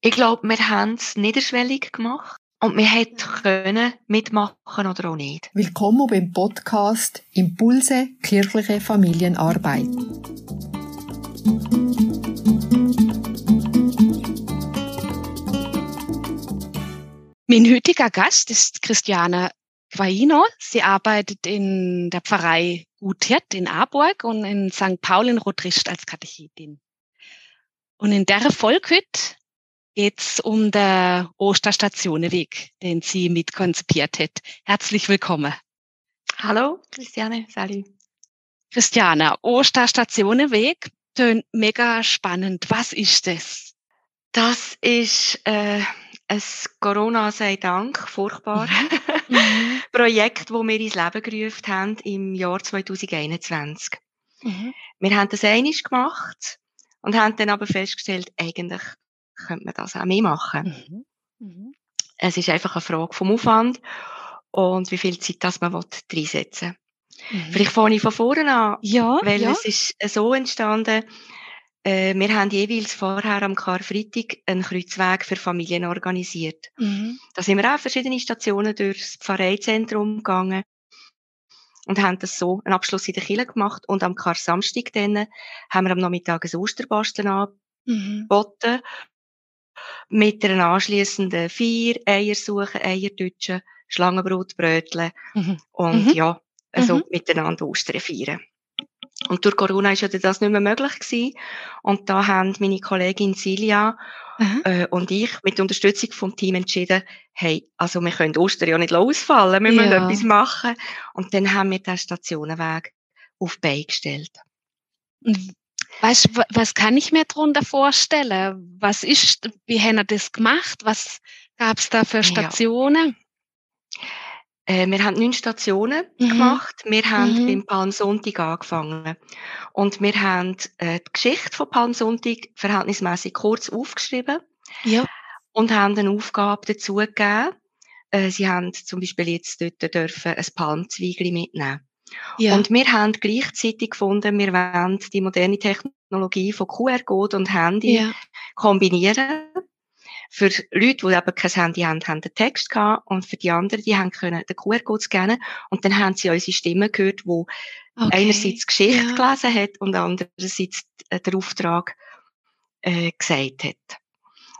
Ich glaube, wir haben es niederschwellig gemacht und wir hätten können mitmachen oder auch nicht. Willkommen beim Podcast Impulse kirchliche Familienarbeit. Mein heutiger Gast ist Christiane Quaino. Sie arbeitet in der Pfarrei Guthirt in Aarburg und in St. Paul in Rotricht als Katechetin. Und in der Folge geht's um den Osterstationenweg, den sie mitkonzipiert hat. Herzlich willkommen. Hallo, Christiane, salut. Christiane, Osterstationenweg tönt mega spannend. Was ist das? Das ist äh, ein Corona sei Dank, furchtbar, mhm. mhm. Projekt, das wir ins Leben gerufen haben im Jahr 2021. Mhm. Wir haben das einig gemacht und haben dann aber festgestellt, eigentlich könnte man das auch mehr machen. Mhm. Mhm. Es ist einfach eine Frage vom Aufwand und wie viel Zeit das man reinsetzen will. Mhm. Vielleicht fange ich von vorne an, ja, weil ja. es ist so entstanden, äh, wir haben jeweils vorher am Karfreitag einen Kreuzweg für Familien organisiert. Mhm. Da sind wir auch verschiedene Stationen durchs Pfarreizentrum gegangen und haben das so einen Abschluss in der Kirche gemacht. Und am Kar-Samstag dann haben wir am Nachmittag ein Osterbasteln angeboten. Mhm. Mit einer anschliessenden Feier, Eiersuche, Eierdütschen, Schlangenbrot, Brötle. Mhm. Und mhm. ja, also mhm. miteinander Ostern feiern. Und durch Corona ist ja das nicht mehr möglich gewesen. Und da haben meine Kollegin Silja äh, und ich mit Unterstützung vom Team entschieden, hey, also wir können Ostern ja nicht losfallen, wir müssen ja. etwas machen. Und dann haben wir den Stationenweg auf Bein gestellt. Weißt, was kann ich mir darunter vorstellen? Was ist, wie haben wir das gemacht? Was gab es da für Stationen? Ja. Äh, wir haben neun Stationen mhm. gemacht. Wir haben mhm. beim Palmsonntag angefangen. Und wir haben äh, die Geschichte von Palmsonntag verhältnismäßig kurz aufgeschrieben. Ja. Und haben eine Aufgabe dazu gegeben. Äh, sie haben zum Beispiel jetzt dort dürfen ein Palmzweigli mitnehmen. Ja. Und wir haben gleichzeitig gefunden, wir wollen die moderne Technologie von QR-Code und Handy ja. kombinieren für Leute, die eben kein Handy haben, haben den Text gehabt und für die anderen, die haben können den QR-Code scannen und dann haben sie unsere Stimme gehört, wo okay. einerseits Geschichte ja. gelesen hat und andererseits den Auftrag äh, gesagt hat.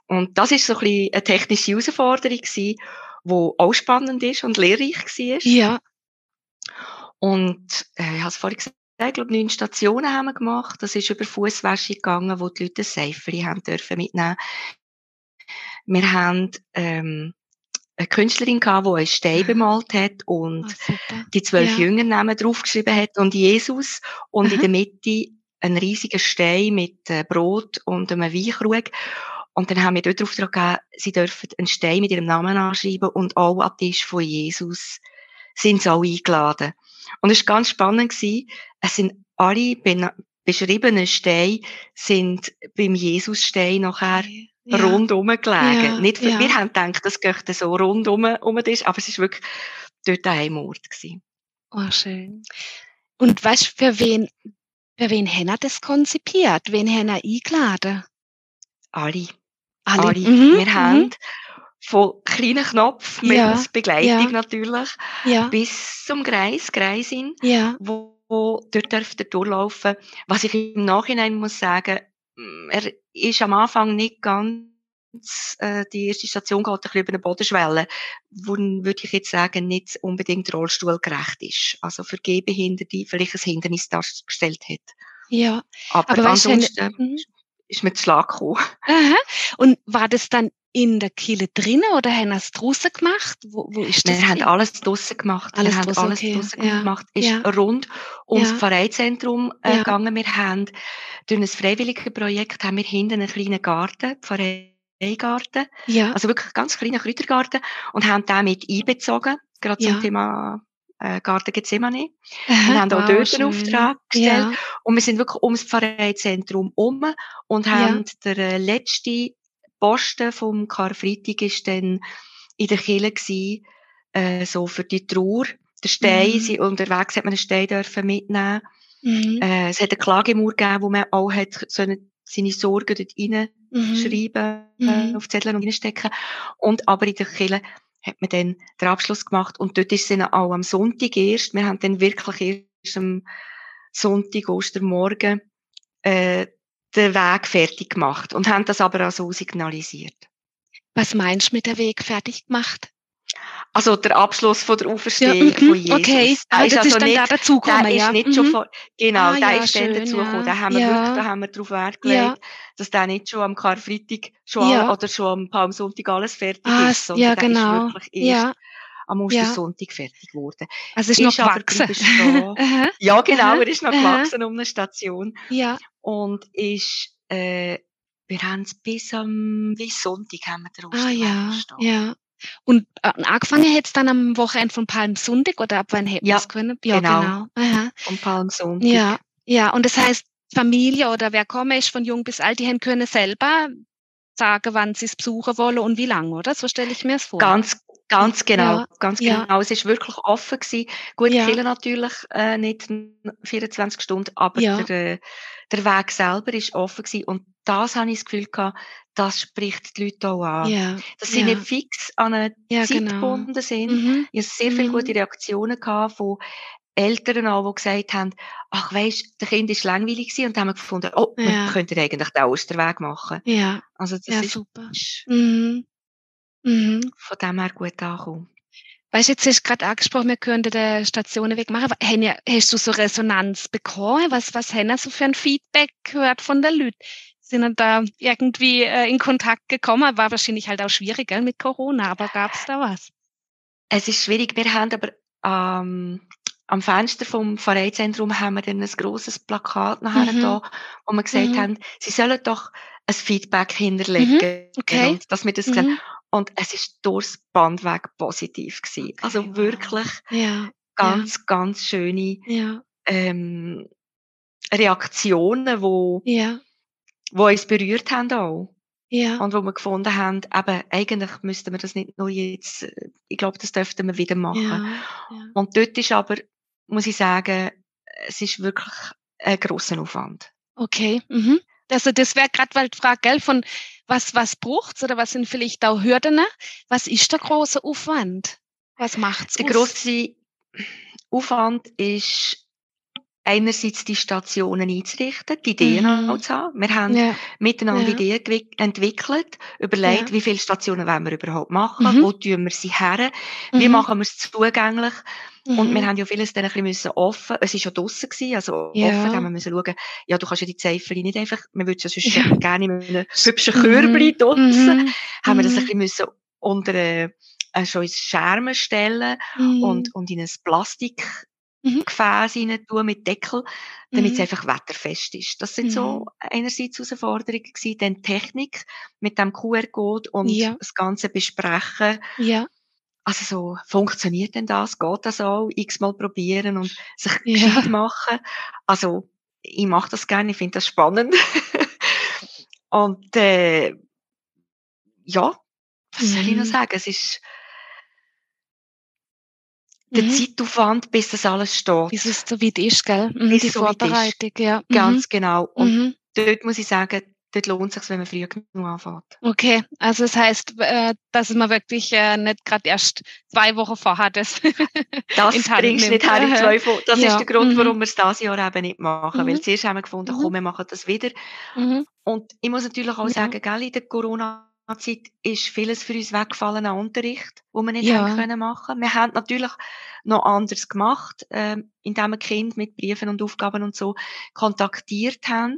Und das ist so ein bisschen eine technische Herausforderung gewesen, die auch spannend ist und lehrreich war. Ja. Und äh, ich habe es vorhin gesagt, ich glaube, neun Stationen haben wir gemacht. Das ist über Fußwäsche gegangen, wo die Leute ein Seiferi haben dürfen mitnehmen. Wir haben ähm, eine Künstlerin gehabt, die einen Stein bemalt hat und oh, die zwölf ja. Jüngernamen draufgeschrieben hat und Jesus und Aha. in der Mitte ein riesiger Stein mit äh, Brot und einem Weinkrug. Und dann haben wir dort drauf gegeben, sie dürfen einen Stein mit ihrem Namen anschreiben und auch am Tisch von Jesus sind sie auch eingeladen. Und es war ganz spannend. Gewesen. Es sind alle beschriebenen Steine sind beim Jesus-Stein nachher ja. rundum gelegen. Ja, Nicht, ja. Wir haben gedacht, das geht so rundum um ist, aber es ist wirklich dort ein Ort gewesen. Oh, schön. Und weißt du, für wen, für wen haben er das konzipiert? Wen haben er eingeladen? Alle. Alle. Alle. Mhm. Wir mhm. Von kleinen Knopf mit ja. Begleitung ja. natürlich ja. bis zum Kreis, Kreisin, ja. wo, wo dort dürfte durchlaufen. Was ich im Nachhinein muss sagen, mm, er ist am Anfang nicht ganz äh, die erste Station geht ein bisschen über eine Bodenschwelle, wo, würde ich jetzt sagen, nicht unbedingt rollstuhlgerecht ist. Also für Gehbehinderte vielleicht ein Hindernis dargestellt hat. Ja. Aber, aber ansonsten weißt, mhm. ist mir zu Schlag gekommen. Aha. Und war das dann in der Kille drinnen oder haben es draussen gemacht? Wo, wo ist das? Wir haben alles draussen gemacht. Alles wir haben draussen, alles okay. draussen ja. gemacht. Ist ja. rund ums ja. Pfarreizentrum äh, ja. gegangen. Wir haben durch ein freiwilliges Projekt haben wir hinten einen kleinen Garten, Pfarreigarten. Ja. Also wirklich ganz kleiner Kräutergarten und haben den mit einbezogen. Gerade zum Thema äh, Garten Gethsemane. Wir haben auch wow, dort einen Auftrag gestellt. Ja. Und wir sind wirklich ums Pfarreizentrum um und haben ja. der äh, letzte Posten vom Karfreitag ist dann in der Kirche gewesen, äh, so für die Trauer. Der Stein, mhm. sie, unterwegs hat man einen Stein dürfen mitnehmen. Mhm. Äh, es hat eine Klagemauer gegeben, wo man auch hat so eine seine Sorgen dort reinschreiben, mhm. äh, auf Zettel und reinstecken. Und aber in der Kirche hat man dann den Abschluss gemacht und dort ist es dann auch am Sonntag erst, wir haben dann wirklich erst am Sonntag, Ostermorgen, äh, den Weg fertig gemacht und haben das aber auch so signalisiert. Was meinst du mit der Weg fertig gemacht? Also der Abschluss von der Auferstehung ja, von Jesus. Okay, der ist, also ist dann nicht, da dazugekommen, der ja. ist nicht schon mhm. vor, genau, ah, der ja, ist dann dazugekommen. Ja. Da haben wir ja. wirklich, da haben wir darauf Wert gelegt, dass der nicht schon am Karfreitag schon oder schon am Palmsonntag alles fertig ah, ist, sondern ja, genau. der ist wirklich erst am Ostersonntag fertig geworden. Also ist, ist noch gewachsen. ja, genau, er ist noch gewachsen um eine Station. Ja. Und ist, äh, wir haben es bis am, bis Sonntag haben wir den Ah, ja, ja. Und äh, angefangen hat es dann am Wochenende von Palmsonntag oder ab wann hätten ja, es können? Ja, genau. genau. Aha. Von Palmsonntag. Ja, ja. Und das heißt, Familie oder wer komme ist von jung bis alt, die haben können selber sagen, wann sie es besuchen wollen und wie lange, oder? So stelle ich mir es vor. Ganz, ganz genau, ja, ganz genau. Ja. Es ist wirklich offen gewesen. Gut, ja. Kille natürlich äh, nicht 24 Stunden, aber ja. der, der Weg selber ist offen gewesen. Und das habe ich das Gefühl gehabt, das spricht die Leute auch an. Ja. Dass sie nicht fix an eine Zeit genau. gebunden sind. Mhm. Ich habe sehr viele gute mhm. Reaktionen gehabt von Eltern auch, die gesagt haben, ach weisst, der Kind ist langweilig gewesen und haben gefunden, oh, ja. wir könnten eigentlich den Osterweg machen. Ja. Also das ja, ist super. Mhm. Mhm. von dem her gut angekommen. Weißt du, jetzt hast du gerade angesprochen, wir könnten den Stationenweg machen. Hast du so Resonanz bekommen? Was, was haben so für ein Feedback gehört von den Leuten? Sind da irgendwie äh, in Kontakt gekommen? War wahrscheinlich halt auch schwierig gell, mit Corona, aber gab es da was? Es ist schwierig. Wir haben aber ähm, am Fenster vom Vereinszentrum haben wir dann ein grosses Plakat nachher mhm. da, wo wir gesagt mhm. haben, sie sollen doch ein Feedback hinterlegen. Mhm. Okay. Und, dass wir das mhm. Und es ist durchs Bandweg positiv gewesen. Okay. Also wirklich ja. ganz, ja. ganz schöne ja. ähm, Reaktionen, wo, ja. wo uns berührt haben auch. Ja. Und wo wir gefunden haben, eben, eigentlich müssten wir das nicht nur jetzt, äh, ich glaube, das dürften wir wieder machen. Ja. Ja. Und dort ist aber, muss ich sagen, es ist wirklich ein grosser Aufwand. Okay. Mhm. Also das wäre gerade weil die Frage, gell, von was, was braucht's oder was sind vielleicht auch Hürden? Was ist der große Aufwand? Was macht's? Der große Aufwand ist einerseits die Stationen einzurichten, die Ideen mhm. zu haben. Wir haben ja. miteinander ja. Ideen entwickelt, überlegt, ja. wie viele Stationen wollen wir überhaupt machen, mhm. wo tun wir sie her, mhm. wie machen wir es zugänglich. Und wir mhm. haben ja vieles dann ein bisschen müssen offen, es ist ja draussen gewesen, also ja. offen, haben wir müssen schauen, ja, du kannst ja die Zeifel nicht einfach, man würde ja sonst ja. gerne in einem hübschen Körbchen mhm. mhm. haben wir das ein bisschen müssen unter, äh, schon ins Schermen stellen und, und in ein Plastik mhm. Gefäß rein tun mit Deckel, damit es mhm. einfach wetterfest ist. Das sind mhm. so einerseits Herausforderungen gewesen, dann Technik mit dem QR-Code und ja. das Ganze besprechen. Ja. Also so, funktioniert denn das? Geht das auch? X-mal probieren und sich ja. gescheit machen? Also, ich mache das gerne, ich finde das spannend. und äh, ja, was soll ich noch mhm. sagen? Es ist der mhm. Zeitaufwand, bis das alles steht. Bis es so weit ist, gell? Mhm, bis die so Vorbereitung, ja. Ganz mhm. genau. Und mhm. dort muss ich sagen, dort lohnt es sich, wenn man früh genug anfängt. Okay, also das heißt, äh, dass man wirklich äh, nicht gerade erst zwei Wochen vorher das Das bringst du nicht her in zwei Wochen. Das ja. ist der Grund, warum mhm. wir es dieses Jahr eben nicht machen. Weil zuerst haben wir gefunden, komm, wir machen das wieder. Und ich muss natürlich auch sagen, gell, in der Corona Zeit ist vieles für uns weggefallen an Unterricht, wo wir nicht ja. haben können machen. Wir haben natürlich noch anders gemacht, ähm, indem wir Kind mit Briefen und Aufgaben und so kontaktiert haben.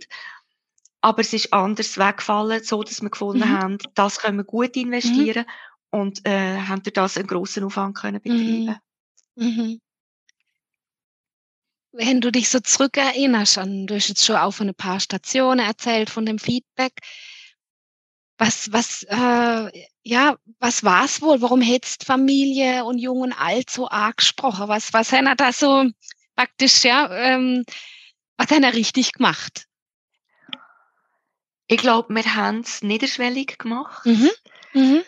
Aber es ist anders weggefallen, so dass wir gefunden mhm. haben, das können wir gut investieren mhm. und äh, haben durch das einen grossen Aufwand können betreiben. Mhm. mhm. Wenn du dich so zurückerinnerst, an, du hast jetzt schon auch von ein paar Stationen erzählt, von dem Feedback, was, was, äh, ja, was war's wohl? Warum hättest Familie und Jung und Alt so arg gesprochen? Was, was hat er da so praktisch, ja, ähm, was hat er richtig gemacht? Ich glaube, wir haben es niederschwellig gemacht. Mhm. Mhm.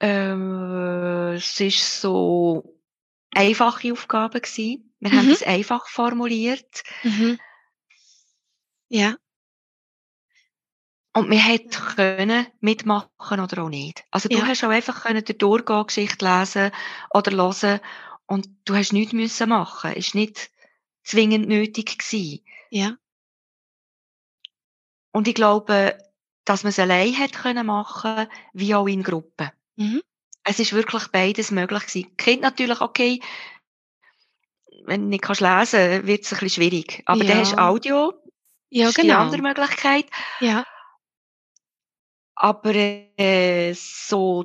Ähm, es ist so einfache Aufgabe gewesen. Wir mhm. haben es einfach formuliert. Mhm. Ja. Und wir hätten können mitmachen oder auch nicht. Also du Ja. hast auch einfach können die Durchgehgeschichte lesen oder hören und du hast nichts müssen machen. Ist nicht zwingend nötig gewesen. Ja. Und ich glaube, dass man es allein hätte können machen, wie auch in Gruppen. Mhm. Es ist wirklich beides möglich gewesen. Kind natürlich okay, wenn du nicht kannst lesen, wird es ein bisschen schwierig. Aber dann hast du Ja. Audio, Ja, das ist die genau. andere Möglichkeit. Ja. Aber äh, so,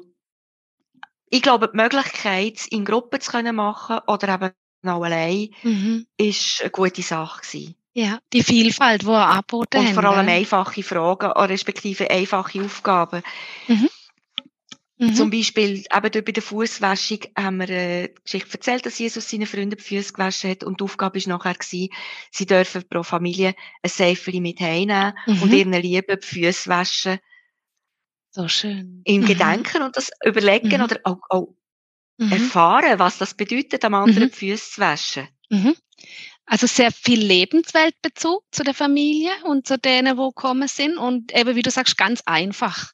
ich glaube, die Möglichkeit, in Gruppen zu können machen oder eben auch allein, Mhm. ist eine gute Sache gewesen. Ja. Die Vielfalt, wo er angeboten Und haben, vor allem einfache Fragen, oder respektive einfache Aufgaben. Mhm. Zum Mhm. Beispiel eben dort bei der Fußwäschung haben wir äh, die Geschichte erzählt, dass Jesus seinen Freunden die Füße gewaschen hat und die Aufgabe war nachher, gewesen, sie dürfen pro Familie ein Seifeli mit heimnehmen und Mhm. ihren Lieben die Füße waschen So schön. im Mhm. Gedenken und das überlegen Mhm. oder auch, auch Mhm. erfahren, was das bedeutet, am anderen die Füße zu waschen. Mhm. Also sehr viel Lebensweltbezug zu der Familie und zu denen, wo gekommen sind und eben, wie du sagst, ganz einfach.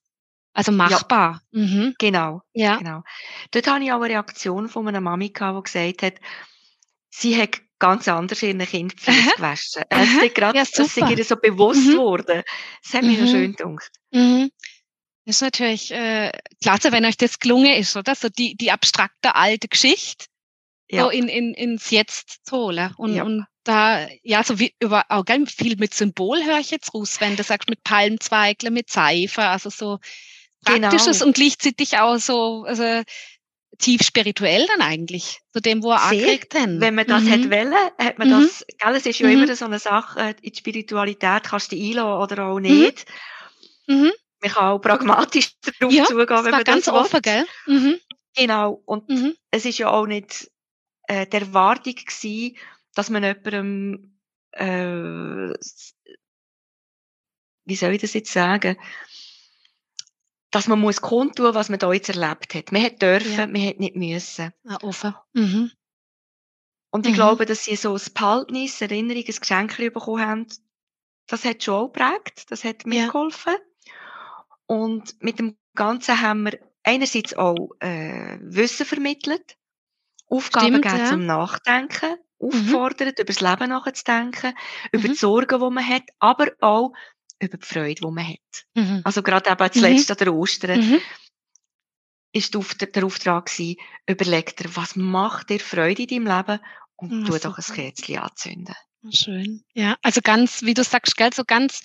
Also machbar. Mhm. Genau, Ja. genau. Dort hatte ich auch eine Reaktion von einer Mami, gehabt, die gesagt hat, sie hat ganz anders ihren Kind Aha. gewaschen. Es ist gerade, Ja, es ihr so bewusst Mhm. geworden. Das hat mich noch Mhm. schön gedacht. Mhm. Das ist natürlich äh, klasse, wenn euch das gelungen ist, oder? So die, die abstrakte alte Geschichte Ja. so in, in, ins Jetzt zu holen. Und, Ja. und da, ja, so wie über auch gell, viel mit Symbol höre ich jetzt raus, wenn du sagst, mit Palmzweigle, mit Seife, also so praktisches Genau. und gleichzeitig auch so also, tief spirituell dann eigentlich, zu dem, wo er angeregt haben. Wenn man das Mhm. hätte wollen, hat man Mhm. das, gell, es ist ja Mhm. immer so eine Sache, äh, in die Spiritualität kannst du dich einlassen oder auch nicht. Mhm. Man kann auch pragmatisch darauf Ja, zugehen, wenn man ganz das offen, will. gell? Mhm. Genau. Und Mhm. es ist ja auch nicht äh, die Erwartung gewesen, dass man jemandem, äh, wie soll ich das jetzt sagen, dass man muss kundtun, was man da jetzt erlebt hat. Man hat dürfen, Ja. man hat nicht müssen. Ja, offen. Mhm. Und ich Mhm. glaube, dass sie so ein Behaltnis, Erinnerung, ein Geschenk bekommen haben, das hat schon auch geprägt, das hat Ja. mitgeholfen. Und mit dem Ganzen haben wir einerseits auch äh, Wissen vermittelt, Aufgaben Stimmt, gegeben ja. zum Nachdenken, aufgefordert, über das Leben nachzudenken, über Mhm. die Sorgen, die man hat, aber auch über die Freude, die man hat. Mhm. Also gerade eben Mhm. zuletzt an der Ostern Mhm. ist der Auftrag, gewesen, überleg dir, was macht dir Freude in deinem Leben und Ja, tu doch ein. Kerzchen anzünden. Schön. Ja, also ganz, wie du sagst, gell, so ganz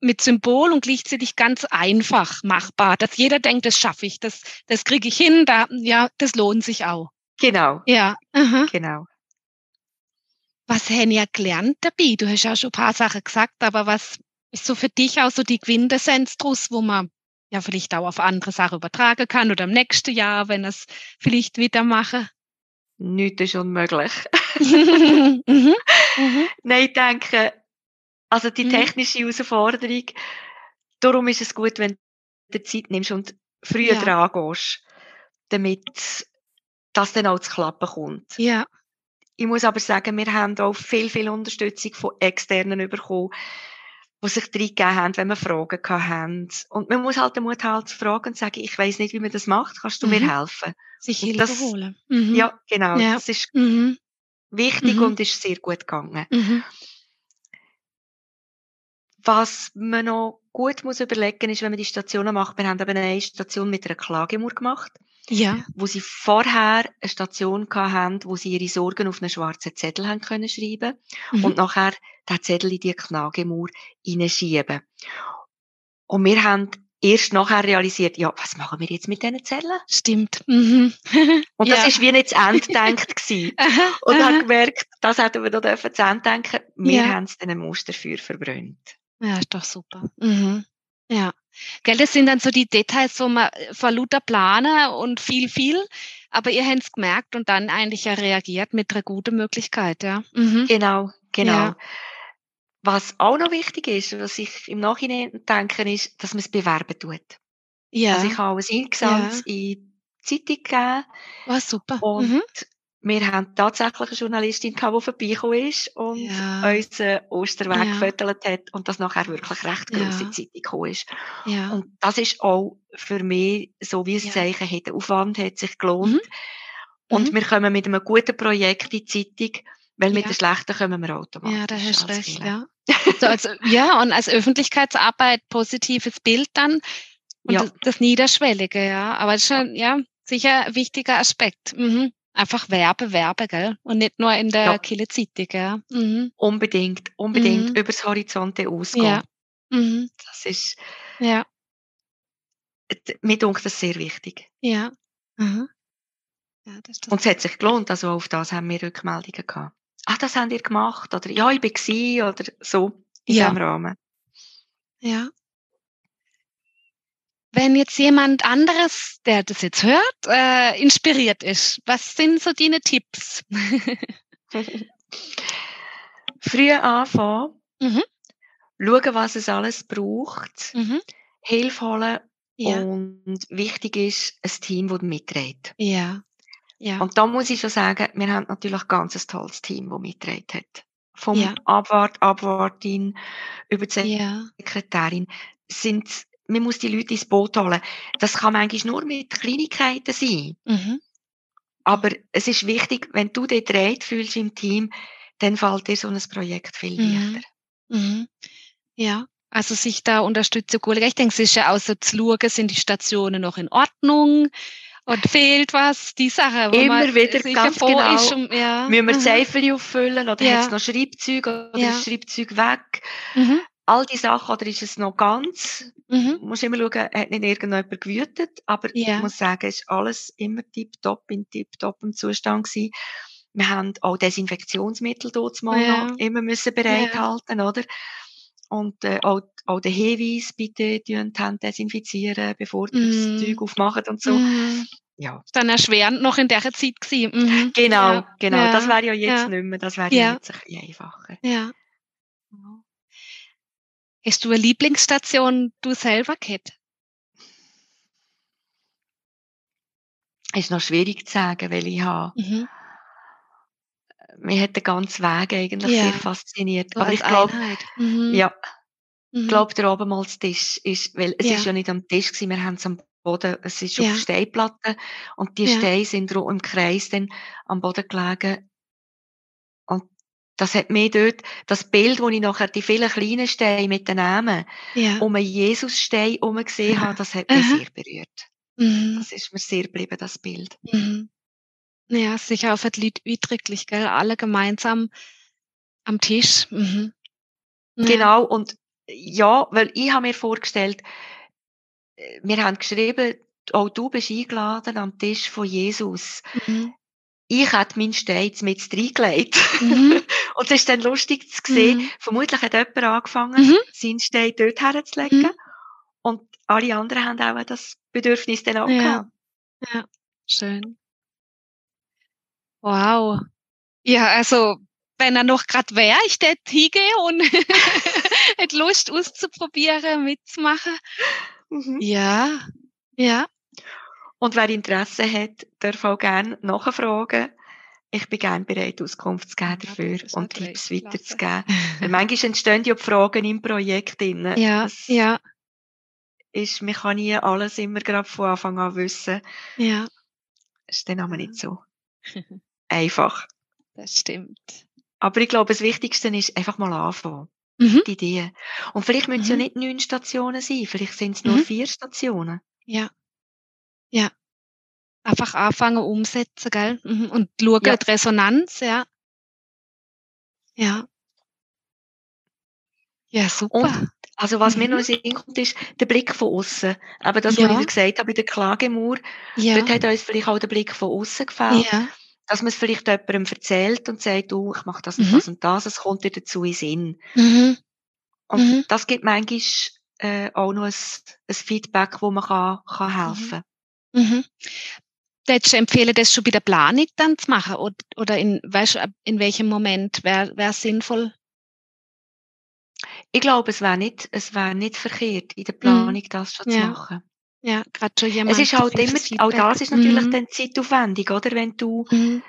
mit Symbol und gleichzeitig ganz einfach machbar, dass jeder denkt, das schaffe ich, das, das kriege ich hin, da, ja, das lohnt sich auch. Genau, Ja. Aha. genau. Was haben ihr gelernt dabei? Du hast ja schon ein paar Sachen gesagt, aber was ist so für dich auch so die Quintessenz draus, wo man ja vielleicht auch auf andere Sachen übertragen kann oder im nächsten Jahr, wenn es vielleicht wieder mache? Nichts ist unmöglich. mhm. Mhm. Nein, ich denke, also die Mhm. technische Herausforderung, darum ist es gut, wenn du dir Zeit nimmst und früher Ja. dran gehst, damit das dann auch zu klappen kommt. Ja. Ich muss aber sagen, wir haben auch viel, viel Unterstützung von Externen bekommen, die sich reingegeben haben, wenn wir Fragen hatten. Und man muss halt den Mut haben, zu fragen und zu sagen, ich weiss nicht, wie man das macht, kannst du mir Mhm. helfen? Sich Hilfe das- holen. Mhm. Ja, genau. Ja. Das ist Mhm. wichtig Mhm. und ist sehr gut gegangen. Was man noch gut muss überlegen ist, wenn man die Stationen macht, wir haben eben eine Station mit einer Klagemauer gemacht, Ja. wo sie vorher eine Station hatten, wo sie ihre Sorgen auf einen schwarzen Zettel haben können schreiben Mhm. und nachher den Zettel in die Klagemauer hineinschieben. Und wir haben erst nachher realisiert, ja, was machen wir jetzt mit diesen Zetteln? Stimmt. Mhm. Und Ja. das ist wie nicht zu Ende gedacht gewesen. Und aha. habe gemerkt, das hätten wir noch zu Ende denken. Wir Ja. haben es dann ein Musterfeuer verbrannt. Ja, ist doch super. Mhm. Ja. Gell, das sind dann so die Details, wo man äh, vor lauter planen und viel, viel, aber ihr habt es gemerkt und dann eigentlich ja reagiert mit einer guten Möglichkeit, ja. Mhm. Genau, genau. Ja. Was auch noch wichtig ist, was ich im Nachhinein denke, ist, dass man es bewerben tut. Ja, Also ich habe ein Eingesamt in die Zeitung gegeben war super. und Mhm. Wir haben tatsächlich eine Journalistin gehabt, die vorbeigekommen ist und ja. unseren Osterweg ja. gefüttert hat und das nachher wirklich recht grosse ja. Zeitung gekommen ist. Ja. Und das ist auch für mich so wie ein ja. Zeichen hat. Der Aufwand hat sich gelohnt. Mhm. Und mhm. wir kommen mit einem guten Projekt in die Zeitung, weil mit ja. der schlechten kommen wir automatisch. Ja, da hast recht, ja. So, also, ja, und als Öffentlichkeitsarbeit positives Bild dann und ja. das, das Niederschwellige, ja. Aber das ist schon, ja, sicher ein wichtiger Aspekt. Mhm. Einfach Werbe, Werbe, gell? Und nicht nur in der ja. Kille Zeitung, gell? Mhm. Unbedingt, unbedingt mhm. übers Horizonte ausgehen. Ja. Mhm. Das ist, ja. Mir denkt das sehr wichtig. Ja. Mhm. ja das das Und es hat sich gelohnt, also auf das haben wir Rückmeldungen gehabt. Ach, das haben ihr gemacht, oder ja, ich war, oder so, in ja. diesem Rahmen. Ja. Wenn jetzt jemand anderes, der das jetzt hört, äh, inspiriert ist, was sind so deine Tipps? Früh anfangen, mhm. schauen, was es alles braucht, mhm. Hilfe holen ja. und wichtig ist, ein Team, das mitträgt. Ja. ja. Und da muss ich schon sagen, wir haben natürlich ein ganz tolles Team, das mitträgt hat. Vom ja. Abwart, Abwartin über die. Sekretärin sind man muss die Leute ins Boot holen. Das kann manchmal nur mit Kleinigkeiten sein. Mhm. Aber es ist wichtig, wenn du dich dreht fühlst im Team, dann fällt dir so ein Projekt viel mhm. leichter. Mhm. Ja, also sich da Unterstützung holen. Ich denke, es ist ja auch so zu schauen, sind die Stationen noch in Ordnung? Und fehlt was, die Sache, wo Immer man wieder ganz genau. Ist und, ja. Müssen wir mhm. Zeifel auffüllen oder ja. hat es noch Schreibzeuge oder ja. ist Schreibzeug weg? Mhm all die Sachen, oder ist es noch ganz? Mhm. Du musst immer schauen, hat nicht irgendjemand gewütet, aber yeah. ich muss sagen, es ist alles immer tiptop, in tiptopem Zustand gewesen. Wir haben auch Desinfektionsmittel dort mal yeah. noch immer müssen bereithalten, yeah. oder? Und äh, auch, auch den Hinweis, bitte die Hand desinfizieren, bevor ihr mm. das Zeug aufmacht und so. Mm. Ja. Dann erschwerend noch in dieser Zeit gewesen. Mhm. Genau, ja. genau. Ja. Das wäre ja jetzt ja. nicht mehr, das wäre ja. jetzt ein bisschen einfacher. Ja. Hast du eine Lieblingsstation, du selber kennt? Ist noch schwierig zu sagen, weil ich habe, mhm. mich hat der ganze Weg eigentlich ja. sehr fasziniert. So Aber ich glaube, mhm. ja, ich mhm. glaube, der Abendmahlstisch ist, weil es ja. ist ja nicht am Tisch gewesen, wir haben es am Boden, es ist ja. auf Steinplatten und die ja. Steine sind im Kreis dann am Boden gelegen das hat mir dort, das Bild, wo ich nachher die vielen kleinen Steine mit den Namen ja. um einen Jesusstein herum gesehen habe, das hat mich sehr berührt. Mhm. Das ist mir sehr geblieben, das Bild. Mhm. Ja, sicher auf eindrücklich, gell? Alle gemeinsam am Tisch. Mhm. Ja. Genau, und ja, weil ich habe mir vorgestellt, äh, wir haben geschrieben, auch du bist eingeladen am Tisch von Jesus. Mhm ich hätte meinen Stein mit reingelegt. Mhm. und es ist dann lustig zu sehen, mhm. vermutlich hat jemand angefangen, mhm. seinen Stein dort herzulegen. Mhm. Und alle anderen haben auch das Bedürfnis dann auch ja. gehabt. Ja, schön. Wow. Ja, also, wenn er noch gerade wäre, ich dort hingehe und hätte Lust auszuprobieren, mitzumachen. Mhm. Ja, ja. Und wer Interesse hat, darf auch gerne nachfragen. Ich bin gerne bereit, Auskunft zu geben dafür ja, und Tipps weiterzugeben. Weil manchmal entstehen ja Fragen im Projekt drin. Ja, das ja. Ist, man kann nie alles immer gerade von Anfang an wissen. Ja. Ist dann aber nicht so einfach. Das stimmt. Aber ich glaube, das Wichtigste ist einfach mal anfangen. Mhm. Die Idee. Und vielleicht müssen es mhm. ja nicht neun Stationen sein, vielleicht sind es nur mhm. vier Stationen. Ja. Ja. Einfach anfangen, umsetzen, gell? Mhm. Und schauen, ja. die Resonanz, ja. Ja. Ja, super. Und, also was mhm. mir noch in den kommt, ist der Blick von außen. Aber das, ja. was ich gesagt habe, bei der Klagemauer, ja. dort hat uns vielleicht auch der Blick von außen gefällt. Ja. Dass man es vielleicht jemandem erzählt und sagt, du, ich mache das und mhm. das und das, es kommt dir dazu in Sinn. Mhm. Und mhm. das gibt manchmal äh, auch noch ein, ein Feedback, wo man kann, kann mhm. helfen kann. Mhm. Würdest du empfehlen, das schon bei der Planung dann zu machen? Oder, oder in, weißt, in welchem Moment wäre wär sinnvoll? Ich glaube, es wäre nicht, es nicht verkehrt, in der mhm. Planung das schon ja. zu machen. Ja, gerade schon jemand. Es ist halt immer, auch das ist natürlich mhm. dann zeitaufwendig, oder? Wenn du, mhm.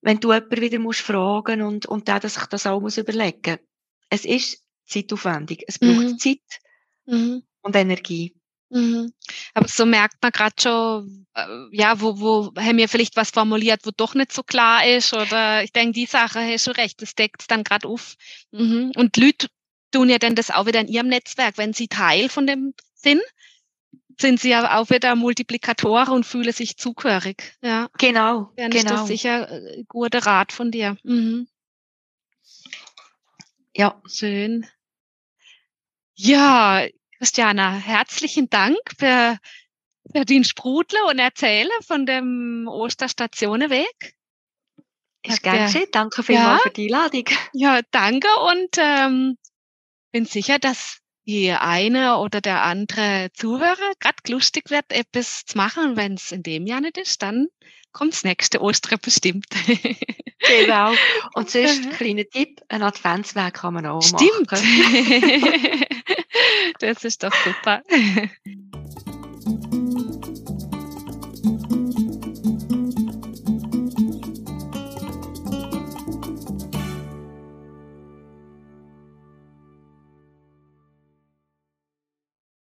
wenn du jemanden wieder musst fragen und, und der sich das auch muss überlegen. Es ist zeitaufwendig. Es braucht mhm. Zeit mhm. und Energie. Mhm. Aber so merkt man gerade schon, äh, ja, wo, wo haben wir vielleicht was formuliert, wo doch nicht so klar ist. Oder ich denke, die Sache hast du recht, das deckt es dann gerade auf. Mhm. Und Leute tun ja dann das auch wieder in ihrem Netzwerk, wenn sie Teil von dem sind, sind sie ja auch wieder Multiplikatoren und fühlen sich zugehörig. Ja. Genau. Dann genau. ist das sicher ein äh, guter Rat von dir. Mhm. Ja. Schön. Ja, Christiana, herzlichen Dank für, für den Sprudler und Erzählen von dem Osterstationenweg. Ich gern geschehen. Danke vielmals ja, für die Einladung. Ja, danke und ähm, bin sicher, dass die eine oder der andere Zuhörer gerade lustig wird, etwas zu machen. Wenn es in dem Jahr nicht ist, dann kommt das nächste Ostern bestimmt. genau. Und sonst, ein kleiner Tipp, ein Adventsweg kann man auch Stimmt. machen. das ist doch super.